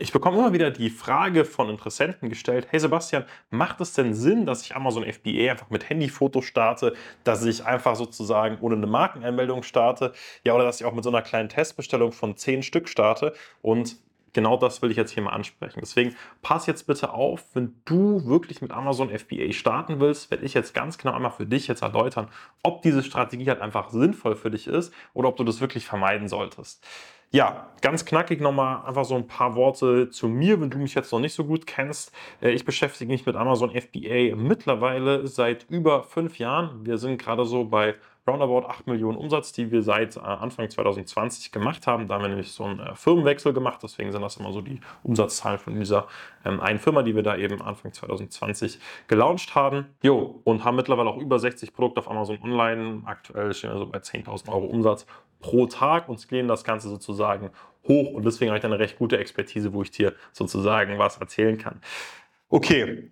Ich bekomme immer wieder die Frage von Interessenten gestellt: „Hey Sebastian, macht es denn Sinn, dass ich Amazon FBA einfach mit Handyfotos starte, dass ich einfach sozusagen ohne 'ne Markenanmeldung starte, ja, oder dass ich auch mit so 'ner kleinen Testbestellung von 10 Stück starte?“ Und genau das will ich jetzt hier mal ansprechen. Deswegen pass jetzt bitte auf, wenn du wirklich mit Amazon FBA starten willst, werde ich jetzt ganz genau einmal für dich jetzt erläutern, ob diese Strategie halt einfach sinnvoll für dich ist oder ob du das wirklich vermeiden solltest. Ja, ganz knackig noch mal einfach so 'n paar Worte zu mir, wenn du mich jetzt noch nicht so gut kennst. Äh, ich beschäftige mich mit Amazon FBA mittlerweile seit über 5 Jahren. Wir sind grade so bei roundabout 8.000.000 Umsatz, die wir seit, äh, Anfang 2020 gemacht haben. Da haben wir nämlich so 'n, äh, Firmenwechsel gemacht, deswegen sind das immer so die Umsatzzahlen von dieser, ähm, einen Firma, die wir da eben Anfang 2020 gelauncht haben. Jo, und haben mittlerweile auch über 60 Produkte auf Amazon online. Aktuell stehen wir so bei 10.000 € Umsatz pro Tag und skalieren das Ganze sozusagen hoch und deswegen habe ich da 'ne recht gute Expertise, wo ich dir sozusagen was erzählen kann. Okay,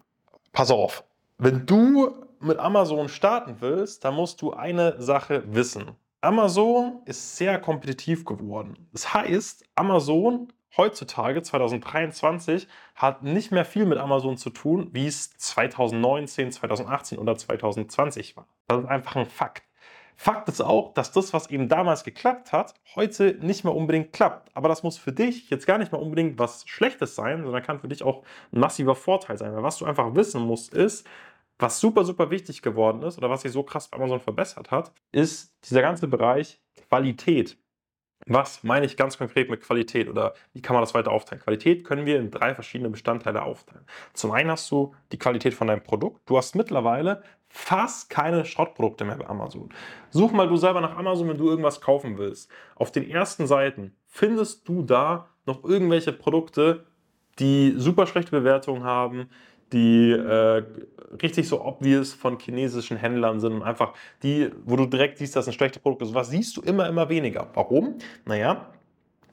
pass auf. Wenn du mit Amazon starten willst, dann musst du eine Sache wissen. Amazon ist sehr kompetitiv geworden. Das heißt, Amazon heutzutage, 2023, hat nicht mehr viel mit Amazon zu tun, wie es 2019, 2018 oder 2020 war. Das ist einfach 'n Fakt. Fakt ist auch, dass das, was eben damals geklappt hat, heute nicht mehr unbedingt klappt. Aber das muss für dich jetzt gar nicht mal unbedingt was Schlechtes sein, sondern kann für dich auch 'n massiver Vorteil sein. Weil was du einfach wissen musst, ist, was super, super wichtig geworden ist oder was sich so krass bei Amazon verbessert hat, ist dieser ganze Bereich Qualität. Was meine ich ganz konkret mit Qualität oder wie kann man das weiter aufteilen? Qualität können wir in 3 verschiedene Bestandteile aufteilen. Zum einen hast du die Qualität von deinem Produkt. Du hast mittlerweile fast keine Schrottprodukte mehr bei Amazon. Such mal du selber nach Amazon, wenn du irgendwas kaufen willst. Auf den ersten Seiten findest du da noch irgendwelche Produkte, die super schlechte Bewertungen haben, die, äh, richtig so obvious von chinesischen Händlern sind und einfach die, wo du direkt siehst, dass 'n schlechtes Produkt ist. Was siehst du immer, immer weniger. Warum? Na ja,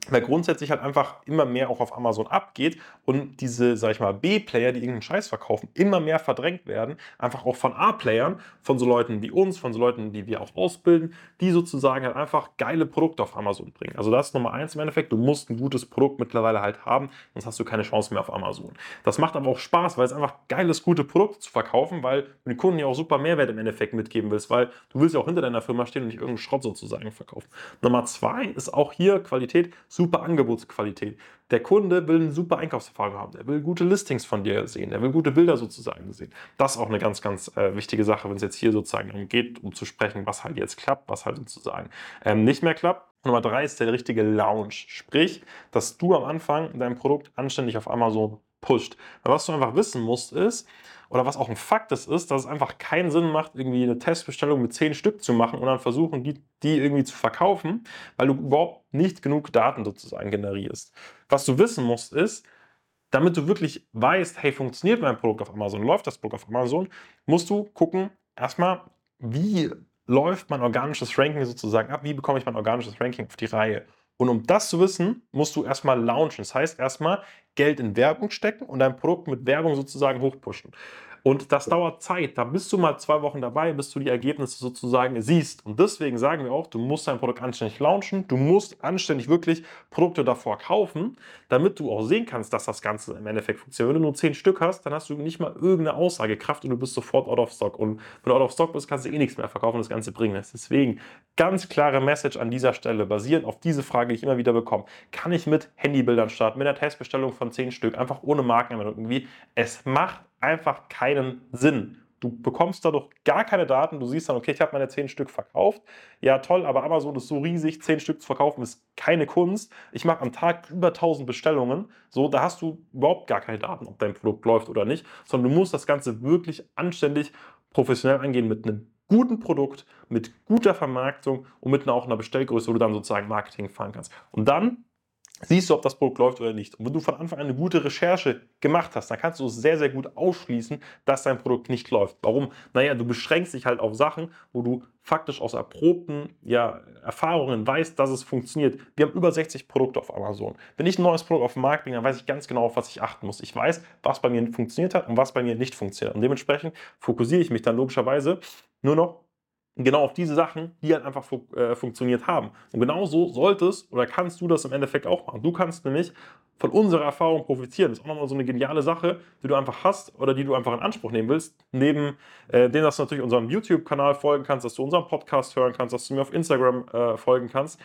weil grundsätzlich halt einfach immer mehr auch auf Amazon abgeht und diese, sage ich mal, B-Player, die irgend 'n Scheiß verkaufen, immer mehr verdrängt werden, einfach auch von A-Playern, von so Leuten wie uns, von so Leuten, die wir auch ausbilden, die sozusagen halt einfach geile Produkte auf Amazon bringen. Also, das ist Nummer 1 im Endeffekt. Du musst 'n gutes Produkt mittlerweile halt haben, sonst hast du keine Chance mehr auf Amazon. Das macht aber auch Spaß, weil es einfach geil ist, gute Produkte zu verkaufen, weil du den Kunden ja auch super Mehrwert im Endeffekt mitgeben willst, weil du willst ja auch hinter deiner Firma stehen und nicht irgend 'n Schrott sozusagen verkaufen. Nummer 2 ist auch hier Qualität, super Angebotsqualität. Der Kunde will 'ne super Einkaufserfahrung haben. Der will gute Listings von dir sehen. Der will gute Bilder sozusagen sehen. Das ist auch 'ne ganz, ganz, äh, wichtige Sache, wenn's jetzt hier sozusagen darum geht, um zu sprechen, was halt jetzt klappt, was halt sozusagen, ähm, nicht mehr klappt. Nummer 3 ist der richtige Launch. Sprich, dass du am Anfang dein Produkt anständig auf Amazon pusht. Weil was du einfach wissen musst ist oder was auch 'n Fakt ist, ist, dass es einfach keinen Sinn macht, irgendwie 'ne Testbestellung mit 10 Stück zu machen und dann versuchen, die die irgendwie zu verkaufen, weil du überhaupt nicht genug Daten sozusagen generierst. Was du wissen musst, ist, damit du wirklich weißt: „Hey, funktioniert mein Produkt auf Amazon? Läuft das Produkt auf Amazon?“ Musst du gucken, erst mal, wie läuft mein organisches Ranking sozusagen ab? Wie bekomme ich mein organisches Ranking auf die Reihe? Und um das zu wissen, musst du erst mal launchen. Das heißt, erst mal Geld in Werbung stecken und dein Produkt mit Werbung sozusagen hochpushen. Und das dauert Zeit. Da bist du mal 2 Wochen dabei, bis du die Ergebnisse sozusagen siehst. Und deswegen sagen wir auch, du musst dein Produkt anständig launchen. Du musst anständig wirklich Produkte davor kaufen, damit du auch sehen kannst, dass das Ganze im Endeffekt funktioniert. Wenn du nur 10 Stück hast, dann hast du nicht mal irgend 'ne Aussagekraft und du bist sofort out of stock. Und wenn du out of stock bist, kannst du eh nix mehr verkaufen und das Ganze bringen nichts. Deswegen ganz klare Message an dieser Stelle, basierend auf diese Frage, die ich immer wieder bekomme: „Kann ich mit Handybildern starten, mit 'ner Testbestellung von 10 Stück, einfach ohne Markenanmeldung irgendwie?“ Es macht einfach keinen Sinn. Du bekommst dadurch gar keine Daten. Du siehst dann: „Okay, ich habe meine 10 Stück verkauft. Ja, toll, aber Amazon ist so riesig, 10 Stück zu verkaufen ist keine Kunst. Ich mache am Tag über 1.000 Bestellungen.“ So, da hast du überhaupt gar keine Daten, ob dein Produkt läuft oder nicht, sondern du musst das Ganze wirklich anständig professionell angehen mit 'nem guten Produkt, mit guter Vermarktung und mit 'ner auch 'ner Bestellgröße, wo du dann sozusagen Marketing fahren kannst. Und dann siehst du, ob das Produkt läuft oder nicht. Und wenn du von Anfang an 'ne gute Recherche gemacht hast, dann kannst du es sehr, sehr gut ausschließen, dass dein Produkt nicht läuft. Warum? Na ja, du beschränkst dich halt auf Sachen, wo du faktisch aus erprobten, ja, Erfahrungen weißt, dass es funktioniert. Wir haben über 60 Produkte auf Amazon. Wenn ich 'n neues Produkt auf 'n Markt bringe, dann weiß ich ganz genau, auf was ich achten muss. Ich weiß, was bei mir funktioniert hat und was bei mir nicht funktioniert. Und dementsprechend fokussiere ich mich dann logischerweise nur noch genau auf diese Sachen, die halt einfach fu äh, funktioniert haben. Und genau so solltest oder kannst du das im Endeffekt auch machen. Du kannst nämlich von unserer Erfahrung profitieren. Das ist auch nochmal so eine geniale Sache, die du einfach hast oder die du einfach in Anspruch nehmen willst. Neben äh, dem, dass du natürlich unserem YouTube-Kanal folgen kannst, dass du unseren Podcast hören kannst, dass du mir auf Instagram äh, folgen kannst,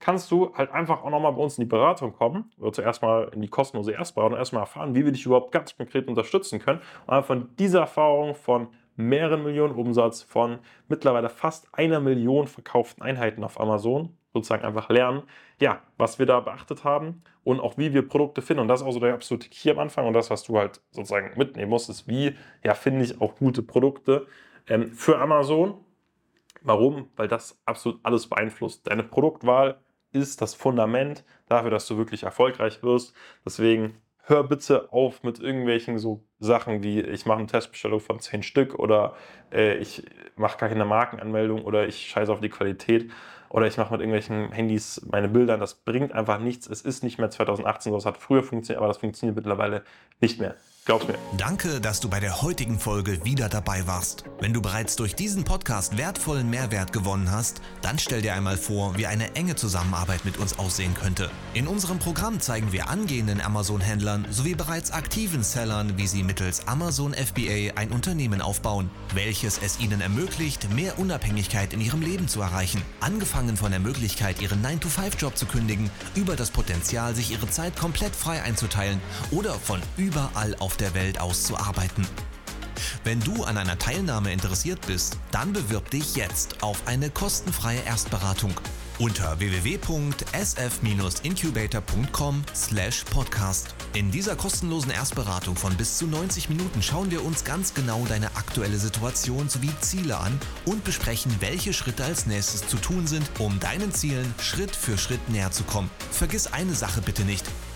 kannst du halt einfach auch nochmal bei uns in die Beratung kommen oder zuerst mal in die kostenlose Erstberatung erstmal erfahren, wie wir dich überhaupt ganz konkret unterstützen können. Und von dieser Erfahrung von mehreren Millionen Umsatz, von mittlerweile fast einer Million verkauften Einheiten auf Amazon sozusagen einfach lernen, ja, was wir da beachtet haben und auch wie wir Produkte finden. Und das ist auch so der absolute Key am Anfang und das, was du halt sozusagen mitnehmen musst, ist, wie ja, finde ich auch gute Produkte ähm, für Amazon. Warum? Weil das absolut alles beeinflusst. Deine Produktwahl ist das Fundament dafür, dass du wirklich erfolgreich wirst. Deswegen hör bitte auf mit irgendwelchen so Sachen wie ich mache eine Testbestellung von 10 Stück oder äh, ich mache gar keine Markenanmeldung oder ich scheiße auf die Qualität oder ich mache mit irgendwelchen Handys meine Bilder. Das bringt einfach nichts. Es ist nicht mehr 2018 so. Es hat früher funktioniert, aber das funktioniert mittlerweile nicht mehr. Glaub's mir. Danke, dass du bei der heutigen Folge wieder dabei warst. Wenn du bereits durch diesen Podcast wertvollen Mehrwert gewonnen hast, dann stell dir einmal vor, wie eine enge Zusammenarbeit mit uns aussehen könnte. In unserem Programm zeigen wir angehenden Amazon-Händlern sowie bereits aktiven Sellern, wie sie mittels Amazon FBA ein Unternehmen aufbauen, welches es ihnen ermöglicht, mehr Unabhängigkeit in ihrem Leben zu erreichen. Angefangen von der Möglichkeit, ihren 9-to-5-Job zu kündigen, über das Potenzial, sich ihre Zeit komplett frei einzuteilen oder von überall auf der Welt auszuarbeiten. Wenn du an einer Teilnahme interessiert bist, dann bewirb dich jetzt auf eine kostenfreie Erstberatung unter www.sf-incubator.com/podcast. In dieser kostenlosen Erstberatung von bis zu 90 Minuten schauen wir uns ganz genau deine aktuelle Situation sowie Ziele an und besprechen, welche Schritte als nächstes zu tun sind, um deinen Zielen Schritt für Schritt näher zu kommen. Vergiss eine Sache bitte nicht.